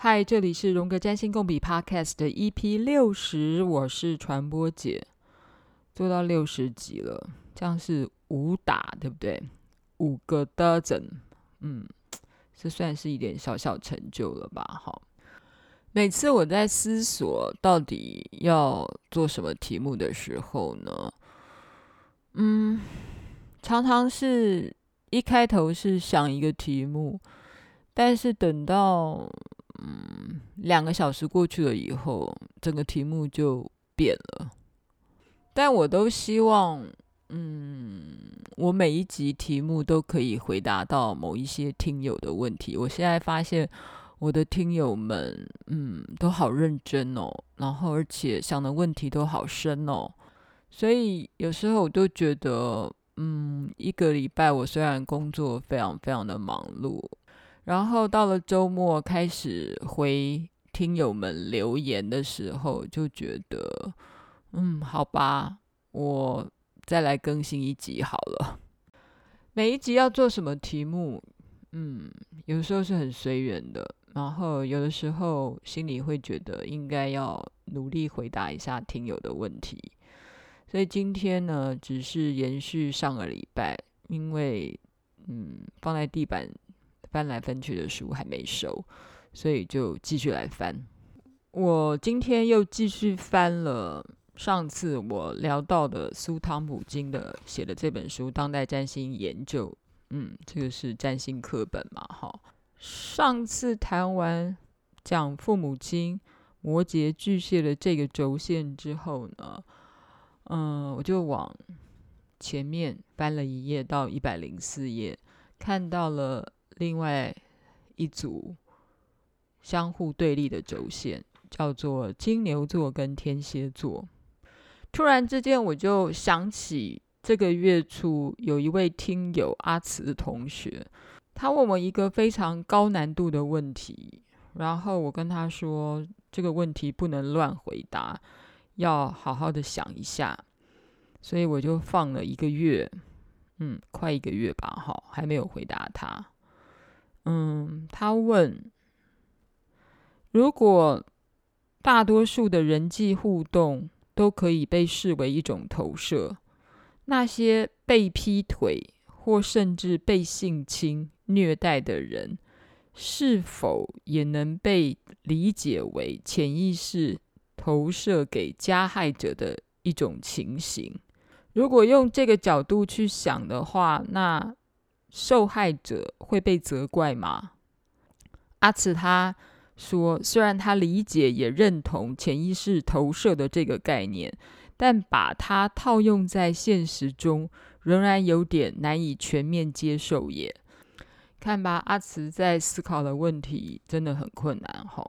嗨，这里是荣格占星共笔 Podcast 的 EP 六十，我是传播姐，做到六十集了，这样是五打，对不对？五个 dozen，嗯，这算是一点小小成就了吧？好，每次我在思索到底要做什么题目的时候呢，嗯，常常是一开头是想一个题目，但是等到嗯，两个小时过去了以后，整个题目就变了。但我都希望，嗯，我每一集题目都可以回答到某一些听友的问题。我现在发现我的听友们，嗯，都好认真哦，然后而且想的问题都好深哦。所以有时候我都觉得，嗯，一个礼拜我虽然工作非常非常的忙碌。然后到了周末，开始回听友们留言的时候，就觉得，嗯，好吧，我再来更新一集好了。每一集要做什么题目，嗯，有时候是很随缘的，然后有的时候心里会觉得应该要努力回答一下听友的问题。所以今天呢，只是延续上个礼拜，因为，嗯，放在地板。翻来翻去的书还没收，所以就继续来翻。我今天又继续翻了上次我聊到的苏汤普金的写的这本书《当代占星研究》。嗯，这个是占星课本嘛？哈。上次谈完讲父母亲摩羯巨蟹的这个轴线之后呢，嗯，我就往前面翻了一页到一百零四页，看到了。另外一组相互对立的轴线叫做金牛座跟天蝎座。突然之间，我就想起这个月初有一位听友阿慈同学，他问我一个非常高难度的问题，然后我跟他说这个问题不能乱回答，要好好的想一下，所以我就放了一个月，嗯，快一个月吧，哈，还没有回答他。嗯，他问：如果大多数的人际互动都可以被视为一种投射，那些被劈腿或甚至被性侵虐待的人，是否也能被理解为潜意识投射给加害者的一种情形？如果用这个角度去想的话，那……受害者会被责怪吗？阿慈他说，虽然他理解也认同潜意识投射的这个概念，但把它套用在现实中，仍然有点难以全面接受耶。看吧，阿慈在思考的问题真的很困难哈。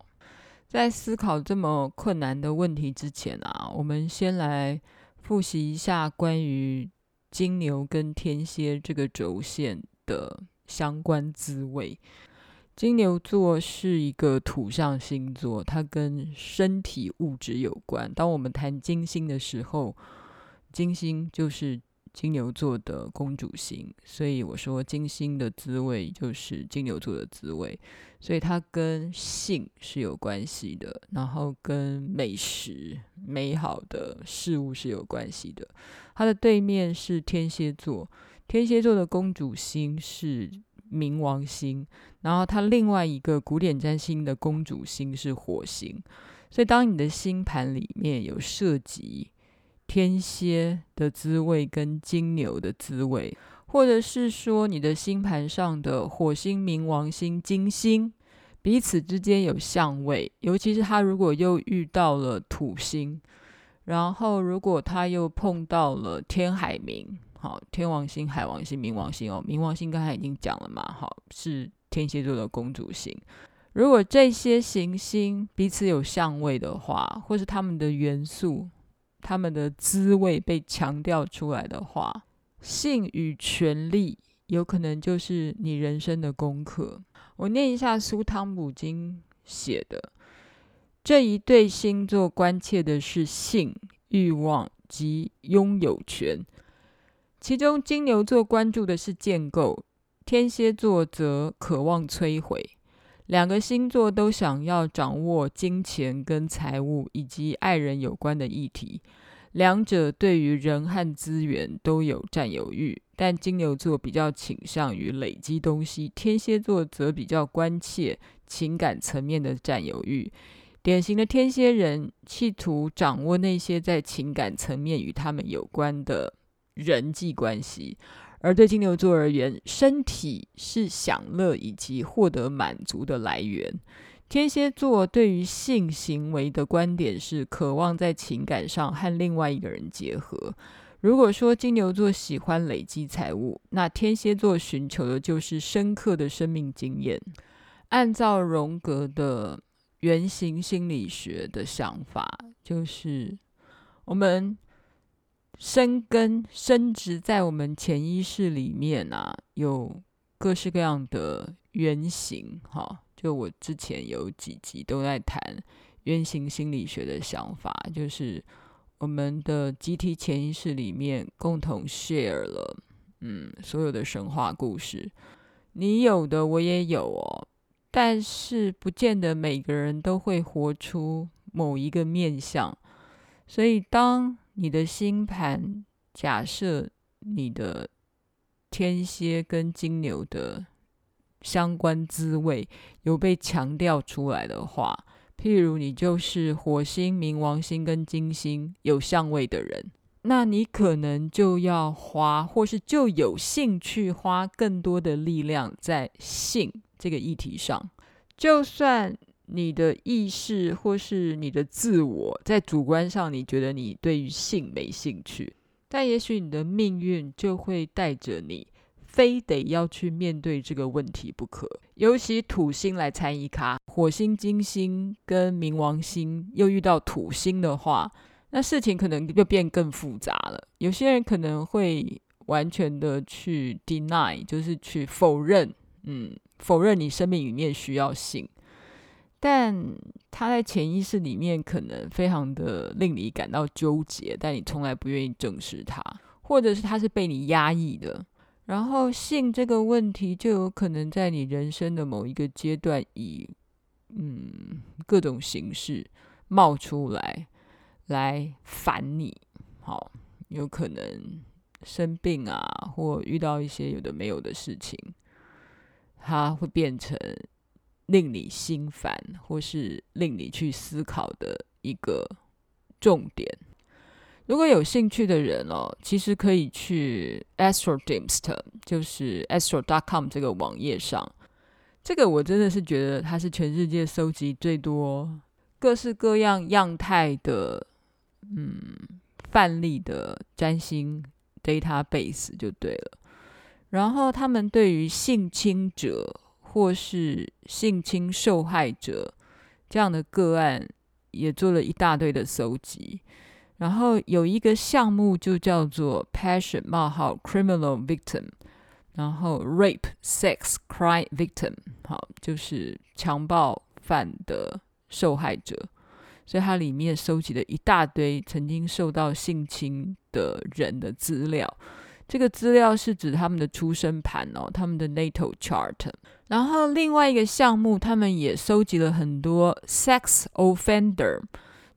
在思考这么困难的问题之前啊，我们先来复习一下关于金牛跟天蝎这个轴线的相关滋味。金牛座是一个土象星座，它跟身体物质有关。当我们谈金星的时候，金星就是金牛座的公主星，所以我说金星的滋味就是金牛座的滋味。所以它跟性是有关系的，然后跟美食、美好的事物是有关系的。它的对面是天蝎座。天蝎座的公主星是冥王星，然后它另外一个古典占星的公主星是火星，所以当你的星盘里面有涉及天蝎的滋味跟金牛的滋味，或者是说你的星盘上的火星、冥王星、金星彼此之间有相位，尤其是他如果又遇到了土星，然后如果他又碰到了天海冥。好，天王星、海王星、冥王星哦，冥王星刚才已经讲了嘛，好，是天蝎座的公主星。如果这些行星彼此有相位的话，或是他们的元素、他们的滋味被强调出来的话，性与权力有可能就是你人生的功课。我念一下苏汤姆金写的：这一对星座关切的是性、欲望及拥有权。其中，金牛座关注的是建构，天蝎座则渴望摧毁。两个星座都想要掌握金钱跟财务以及爱人有关的议题。两者对于人和资源都有占有欲，但金牛座比较倾向于累积东西，天蝎座则比较关切情感层面的占有欲。典型的天蝎人企图掌握那些在情感层面与他们有关的人际关系，而对金牛座而言，身体是享乐以及获得满足的来源。天蝎座对于性行为的观点是渴望在情感上和另外一个人结合。如果说金牛座喜欢累积财物，那天蝎座寻求的就是深刻的生命经验。按照荣格的原型心理学的想法，就是我们生根生植在我们潜意识里面啊，有各式各样的原型，哈。就我之前有几集都在谈原型心理学的想法，就是我们的集体潜意识里面共同 share 了，嗯，所有的神话故事，你有的我也有哦，但是不见得每个人都会活出某一个面向，所以当你的星盘假设你的天蝎跟金牛的。相关滋味有被强调出来的话，譬如你就是火星、冥王星跟金星有相位的人，那你可能就要花，或是就有兴趣花更多的力量在性这个议题上。就算你的意识或是你的自我在主观上你觉得你对于性没兴趣，但也许你的命运就会带着你。非得要去面对这个问题不可，尤其土星来参一卡，火星、金星跟冥王星又遇到土星的话，那事情可能就变更复杂了。有些人可能会完全的去 deny，就是去否认，嗯，否认你生命里面需要性，但他在潜意识里面可能非常的令你感到纠结，但你从来不愿意正视他，或者是他是被你压抑的。然后性这个问题就有可能在你人生的某一个阶段以嗯各种形式冒出来，来烦你。好，有可能生病啊，或遇到一些有的没有的事情，它会变成令你心烦，或是令你去思考的一个重点。如果有兴趣的人哦，其实可以去 Astrodimst，就是 Astro.com 这个网页上。这个我真的是觉得它是全世界收集最多各式各样样态的，嗯，范例的占星 database 就对了。然后他们对于性侵者或是性侵受害者这样的个案，也做了一大堆的搜集。然后有一个项目就叫做 Passion 冒号 Criminal Victim，然后 Rape Sex Crime Victim，好，就是强暴犯的受害者，所以它里面收集了一大堆曾经受到性侵的人的资料。这个资料是指他们的出生盘哦，他们的 Natal Chart。然后另外一个项目，他们也收集了很多 Sex Offender。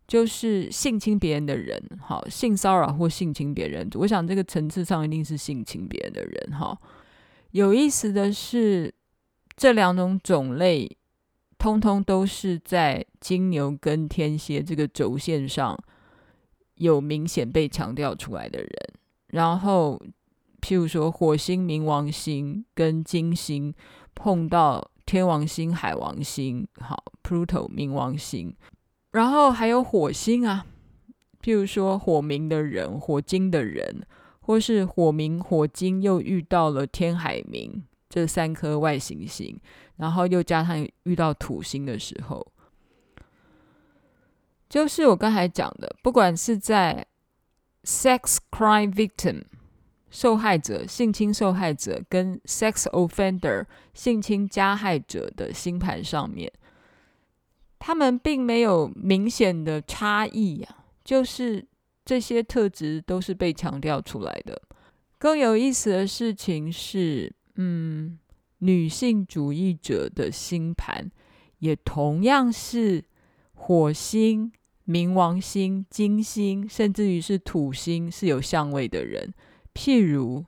就是性侵别人的人，好，性骚扰或性侵别人，我想这个层次上一定是性侵别人的人，哈。有意思的是，这两种种类，通通都是在金牛跟天蝎这个轴线上有明显被强调出来的人。然后，譬如说，火星、冥王星跟金星碰到天王星、海王星，好，Pluto、冥王星。然后还有火星啊，譬如说火冥的人、火金的人，或是火冥、火金又遇到了天海冥这三颗外行星，然后又加上遇到土星的时候，就是我刚才讲的，不管是在 sex crime victim 受害者、性侵受害者跟 sex offender 性侵加害者的星盘上面。他们并没有明显的差异呀，就是这些特质都是被强调出来的。更有意思的事情是，嗯，女性主义者的星盘也同样是火星、冥王星、金星，甚至于是土星是有相位的人，譬如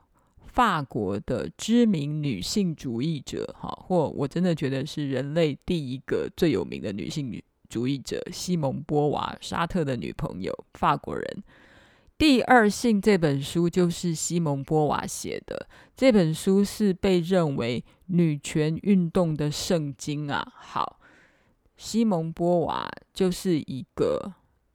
法国的知名女性主义者，哈，或我真的觉得是人类第一个最有名的女性主义者西蒙波娃，沙特的女朋友，法国人。第二性这本书就是西蒙波娃写的，这本书是被认为女权运动的圣经啊。好，西蒙波娃就是一个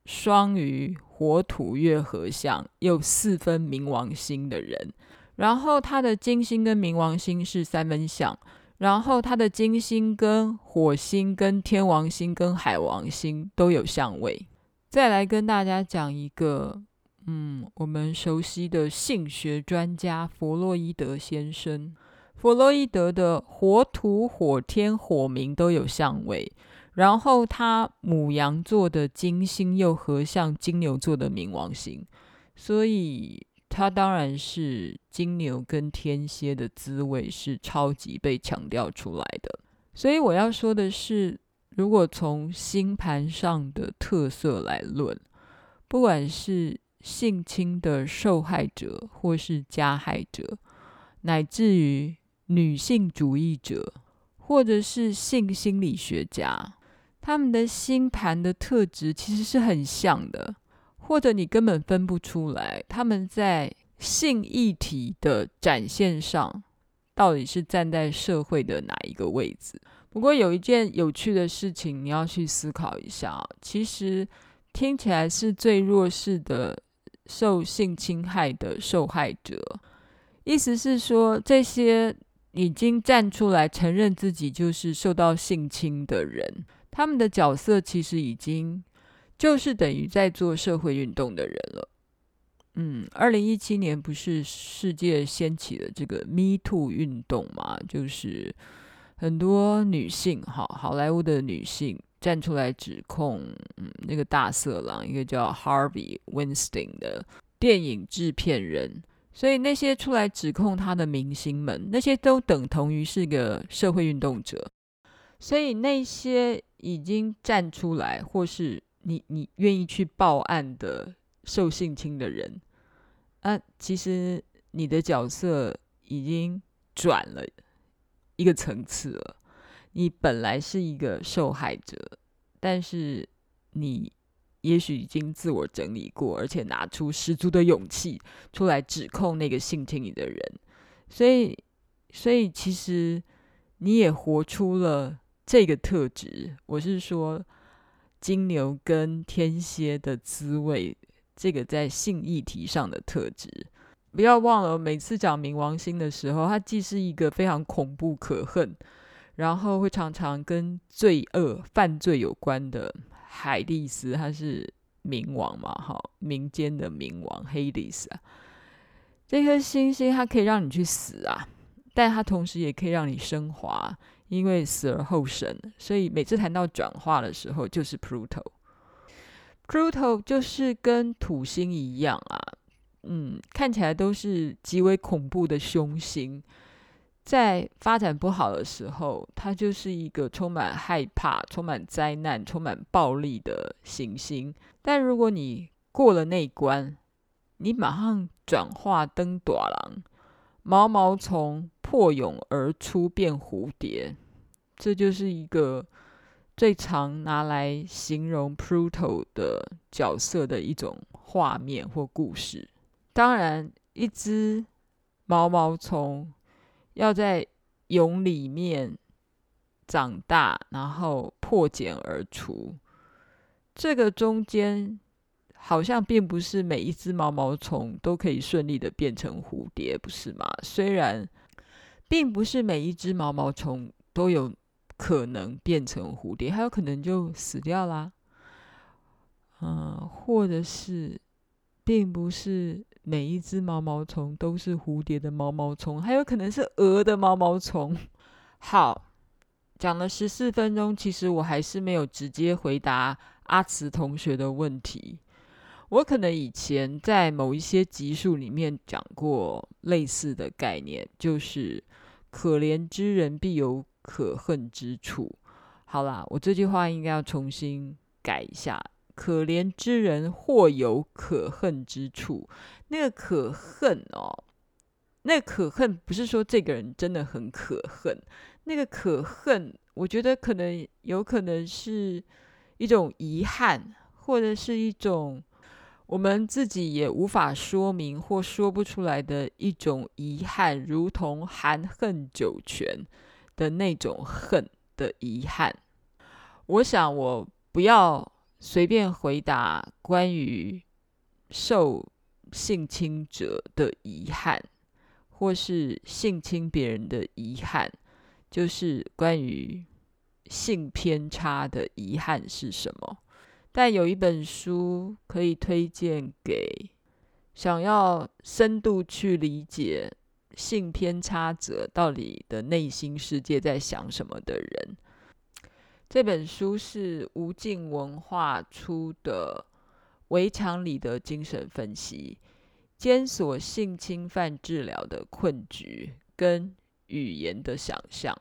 双鱼火土月合相又四分冥王星的人，然后他的金星跟冥王星是三分相，然后他的金星跟火星跟天王星跟海王星都有相位。再来跟大家讲一个。嗯，我们熟悉的性学专家弗洛伊德先生，弗洛伊德的火土、火天、火冥都有相位，然后他母羊座的金星又合向金牛座的冥王星，所以他当然是金牛跟天蝎的滋味是超级被强调出来的。所以我要说的是，如果从星盘上的特色来论，不管是性侵的受害者，或是加害者，乃至于女性主义者，或者是性心理学家，他们的星盘的特质其实是很像的，或者你根本分不出来，他们在性议题的展现上，到底是站在社会的哪一个位置。不过有一件有趣的事情，你要去思考一下，其实听起来是最弱势的。受性侵害的受害者，意思是说，这些已经站出来承认自己就是受到性侵的人，他们的角色其实已经就是等于在做社会运动的人了。嗯，二零一七年不是世界掀起了这个 Me Too 运动嘛？就是很多女性，好，好莱坞的女性。站出来指控，嗯，那个大色狼，一个叫 Harvey Weinstein 的电影制片人，所以那些出来指控他的明星们，那些都等同于是个社会运动者。所以那些已经站出来，或是你你愿意去报案的受性侵的人，啊，其实你的角色已经转了一个层次了。你本来是一个受害者，但是你也许已经自我整理过，而且拿出十足的勇气出来指控那个性侵你的人，所以，所以其实你也活出了这个特质。我是说，金牛跟天蝎的滋味，这个在性议题上的特质。不要忘了，每次讲冥王星的时候，它既是一个非常恐怖可恨。然后会常常跟罪恶、犯罪有关的海利斯，它是冥王嘛？哈，民间的冥王黑利斯啊。这颗星星它可以让你去死啊，但它同时也可以让你升华，因为死而后生。所以每次谈到转化的时候，就是 Pluto。Pluto 就是跟土星一样啊，嗯，看起来都是极为恐怖的凶星。在发展不好的时候，它就是一个充满害怕、充满灾难、充满暴力的行星。但如果你过了那一关，你马上转化登大人，毛毛虫破蛹而出变蝴蝶，这就是一个最常拿来形容 Pluto 的角色的一种画面或故事。当然，一只毛毛虫。要在蛹里面长大，然后破茧而出。这个中间好像并不是每一只毛毛虫都可以顺利的变成蝴蝶，不是吗？虽然并不是每一只毛毛虫都有可能变成蝴蝶，还有可能就死掉啦。嗯，或者是并不是。每一只毛毛虫都是蝴蝶的毛毛虫，还有可能是蛾的毛毛虫。好，讲了十四分钟，其实我还是没有直接回答阿慈同学的问题。我可能以前在某一些集数里面讲过类似的概念，就是可怜之人必有可恨之处。好啦，我这句话应该要重新改一下。可怜之人或有可恨之处，那个可恨哦，那个可恨不是说这个人真的很可恨，那个可恨，我觉得可能有可能是一种遗憾，或者是一种我们自己也无法说明或说不出来的一种遗憾，如同含恨九泉的那种恨的遗憾。我想我不要。随便回答关于受性侵者的遗憾，或是性侵别人的遗憾，就是关于性偏差的遗憾是什么？但有一本书可以推荐给想要深度去理解性偏差者到底的内心世界在想什么的人。这本书是无尽文化出的《围墙里的精神分析：检索性侵犯治疗的困局跟语言的想象》。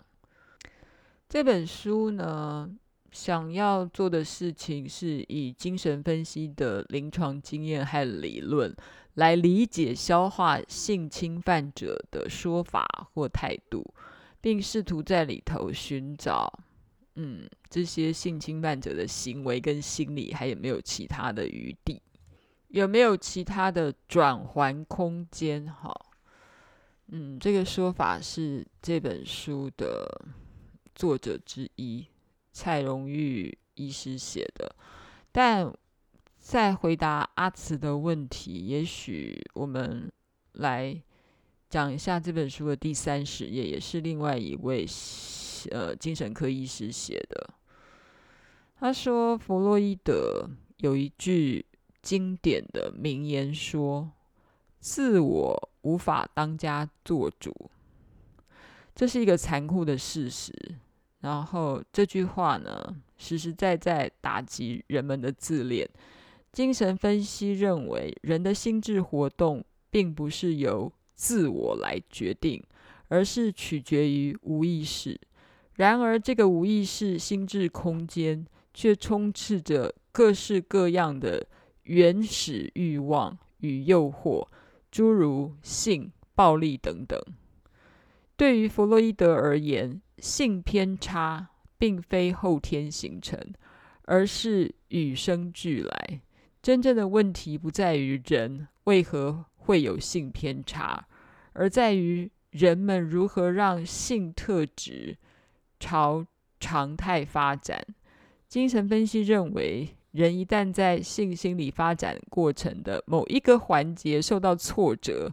这本书呢，想要做的事情是以精神分析的临床经验和理论来理解、消化性侵犯者的说法或态度，并试图在里头寻找。嗯，这些性侵犯者的行为跟心理还有没有其他的余地？有没有其他的转圜空间？哈，嗯，这个说法是这本书的作者之一蔡荣玉医师写的。但在回答阿慈的问题，也许我们来讲一下这本书的第三十页，也是另外一位。呃，精神科医师写的。他说，弗洛伊德有一句经典的名言说：“自我无法当家作主。”这是一个残酷的事实。然后这句话呢，实实在在打击人们的自恋。精神分析认为，人的心智活动并不是由自我来决定，而是取决于无意识。然而，这个无意识心智空间却充斥着各式各样的原始欲望与诱惑，诸如性、暴力等等。对于弗洛伊德而言，性偏差并非后天形成，而是与生俱来。真正的问题不在于人为何会有性偏差，而在于人们如何让性特质。朝常态发展。精神分析认为，人一旦在性心理发展过程的某一个环节受到挫折，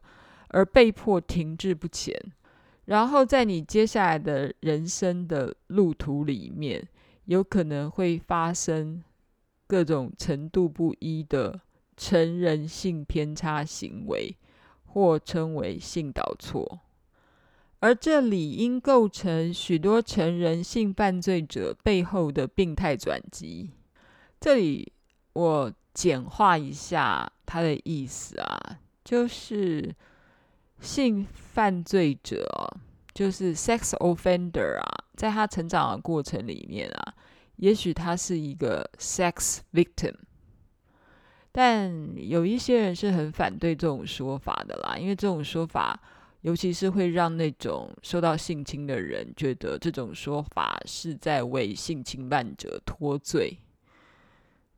而被迫停滞不前，然后在你接下来的人生的路途里面，有可能会发生各种程度不一的成人性偏差行为，或称为性导错。而这理应构成许多成人性犯罪者背后的病态转机。这里我简化一下他的意思啊，就是性犯罪者，就是 sex offender 啊，在他成长的过程里面啊，也许他是一个 sex victim，但有一些人是很反对这种说法的啦，因为这种说法。尤其是会让那种受到性侵的人觉得这种说法是在为性侵犯者脱罪。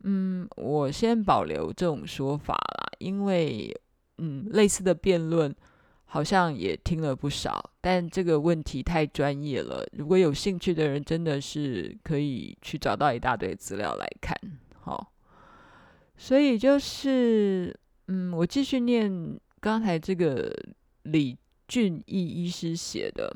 嗯，我先保留这种说法啦，因为嗯，类似的辩论好像也听了不少，但这个问题太专业了。如果有兴趣的人，真的是可以去找到一大堆资料来看。好，所以就是嗯，我继续念刚才这个李。俊义医师写的，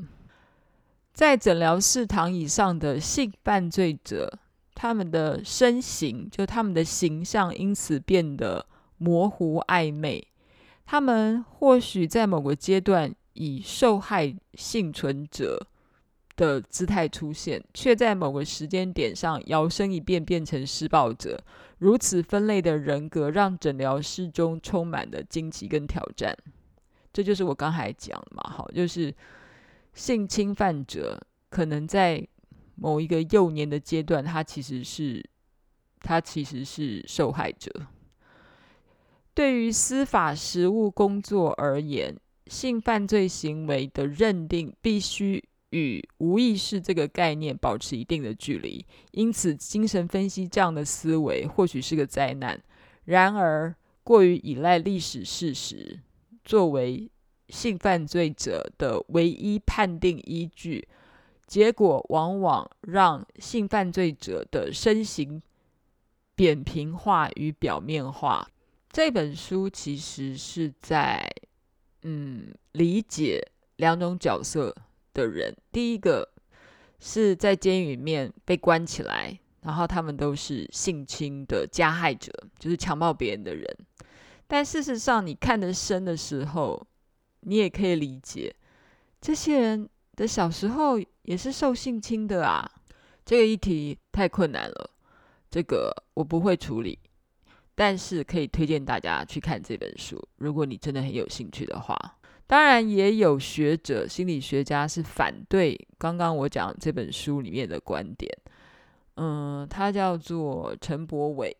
在诊疗室躺椅上的性犯罪者，他们的身形就他们的形象因此变得模糊暧昧。他们或许在某个阶段以受害幸存者的姿态出现，却在某个时间点上摇身一变变成施暴者。如此分类的人格，让诊疗室中充满了惊奇跟挑战。这就是我刚才讲嘛，好，就是性侵犯者可能在某一个幼年的阶段，他其实是他其实是受害者。对于司法实务工作而言，性犯罪行为的认定必须与无意识这个概念保持一定的距离。因此，精神分析这样的思维或许是个灾难。然而，过于依赖历史事实作为性犯罪者的唯一判定依据，结果往往让性犯罪者的身形扁平化与表面化。这本书其实是在，嗯，理解两种角色的人。第一个是在监狱里面被关起来，然后他们都是性侵的加害者，就是强暴别人的人。但事实上，你看得深的时候，你也可以理解，这些人的小时候也是受性侵的啊。这个议题太困难了，这个我不会处理。但是可以推荐大家去看这本书，如果你真的很有兴趣的话。当然，也有学者、心理学家是反对刚刚我讲这本书里面的观点。嗯，他叫做陈柏伟，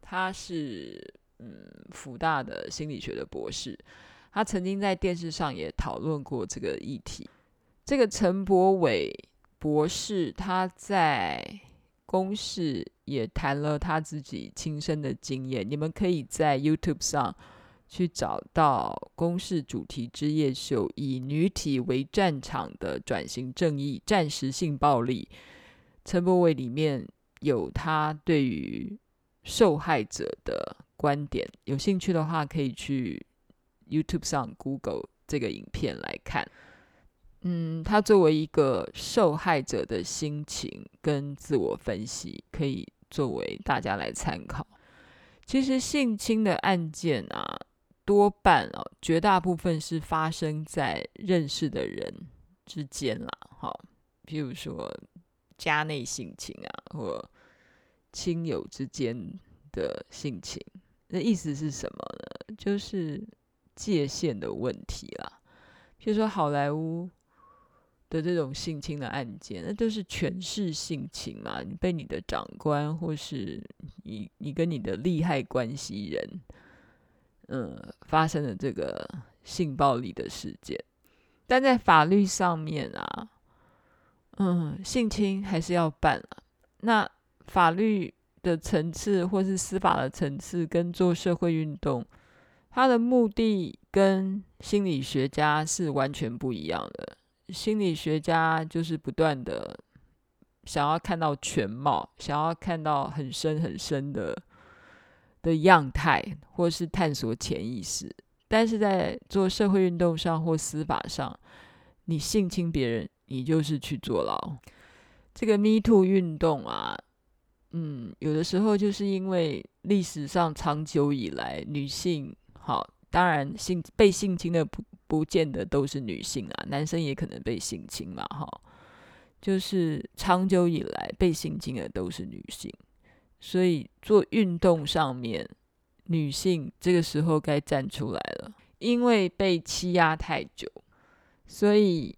他是嗯福大的心理学的博士，他曾经在电视上也讨论过这个议题。这个陈柏伟博士他在。公视也谈了他自己亲身的经验，你们可以在 YouTube 上去找到公视主题之夜秀，以女体为战场的转型正义、战时性暴力。陈柏伟里面有他对于受害者的观点，有兴趣的话可以去 YouTube 上 Google 这个影片来看。嗯，他作为一个受害者的心情跟自我分析，可以作为大家来参考。其实性侵的案件啊，多半哦，绝大部分是发生在认识的人之间啦。好，譬如说家内性侵啊，或亲友之间的性侵，那意思是什么呢？就是界限的问题啦。譬如说好莱坞。的这种性侵的案件，那就是权势性侵嘛？你被你的长官，或是你你跟你的利害关系人，嗯，发生了这个性暴力的事件。但在法律上面啊，嗯，性侵还是要办啊。那法律的层次，或是司法的层次，跟做社会运动，它的目的跟心理学家是完全不一样的。心理学家就是不断的想要看到全貌，想要看到很深很深的的样态，或是探索潜意识。但是在做社会运动上或司法上，你性侵别人，你就是去坐牢。这个 Me Too 运动啊，嗯，有的时候就是因为历史上长久以来女性，好，当然性被性侵的不。不见得都是女性啊，男生也可能被性侵嘛，哈，就是长久以来被性侵的都是女性，所以做运动上面，女性这个时候该站出来了，因为被欺压太久，所以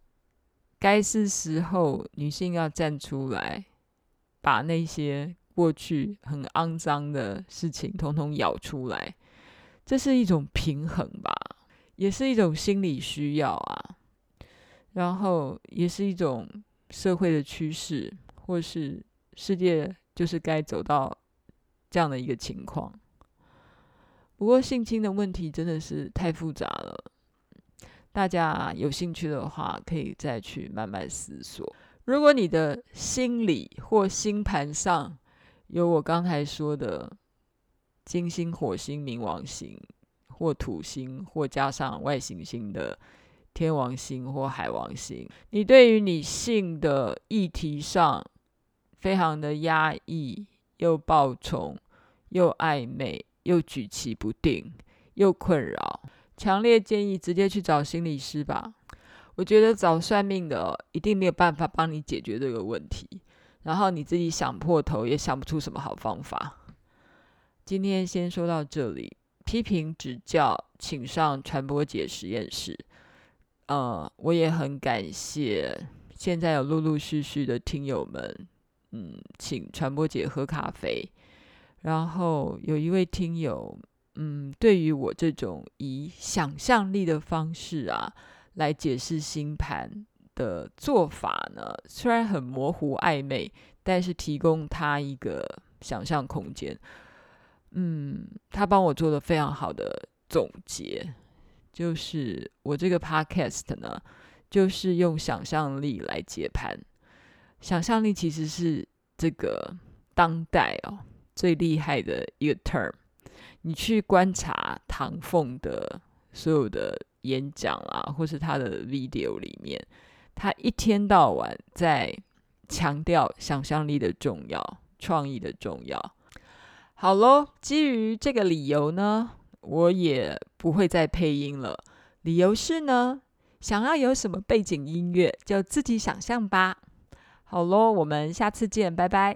该是时候女性要站出来，把那些过去很肮脏的事情统统咬出来，这是一种平衡吧。也是一种心理需要啊，然后也是一种社会的趋势，或是世界就是该走到这样的一个情况。不过性侵的问题真的是太复杂了，大家有兴趣的话可以再去慢慢思索。如果你的心理或星盘上有我刚才说的金星、火星、冥王星。或土星，或加上外行星的天王星或海王星，你对于你性的议题上非常的压抑，又暴冲，又暧昧，又举棋不定，又困扰，强烈建议直接去找心理师吧。我觉得找算命的一定没有办法帮你解决这个问题，然后你自己想破头也想不出什么好方法。今天先说到这里。批评指教，请上传播姐实验室。呃，我也很感谢现在有陆陆续续的听友们，嗯，请传播姐喝咖啡。然后有一位听友，嗯，对于我这种以想象力的方式啊来解释星盘的做法呢，虽然很模糊暧昧，但是提供他一个想象空间。嗯，他帮我做了非常好的总结，就是我这个 podcast 呢，就是用想象力来接盘。想象力其实是这个当代哦。最厉害的一个 term，你去观察唐凤的所有的演讲啊，或是他的 video 里面，他一天到晚在强调想象力的重要、创意的重要。好喽，基于这个理由呢，我也不会再配音了。理由是呢，想要有什么背景音乐就自己想象吧。好喽，我们下次见，拜拜。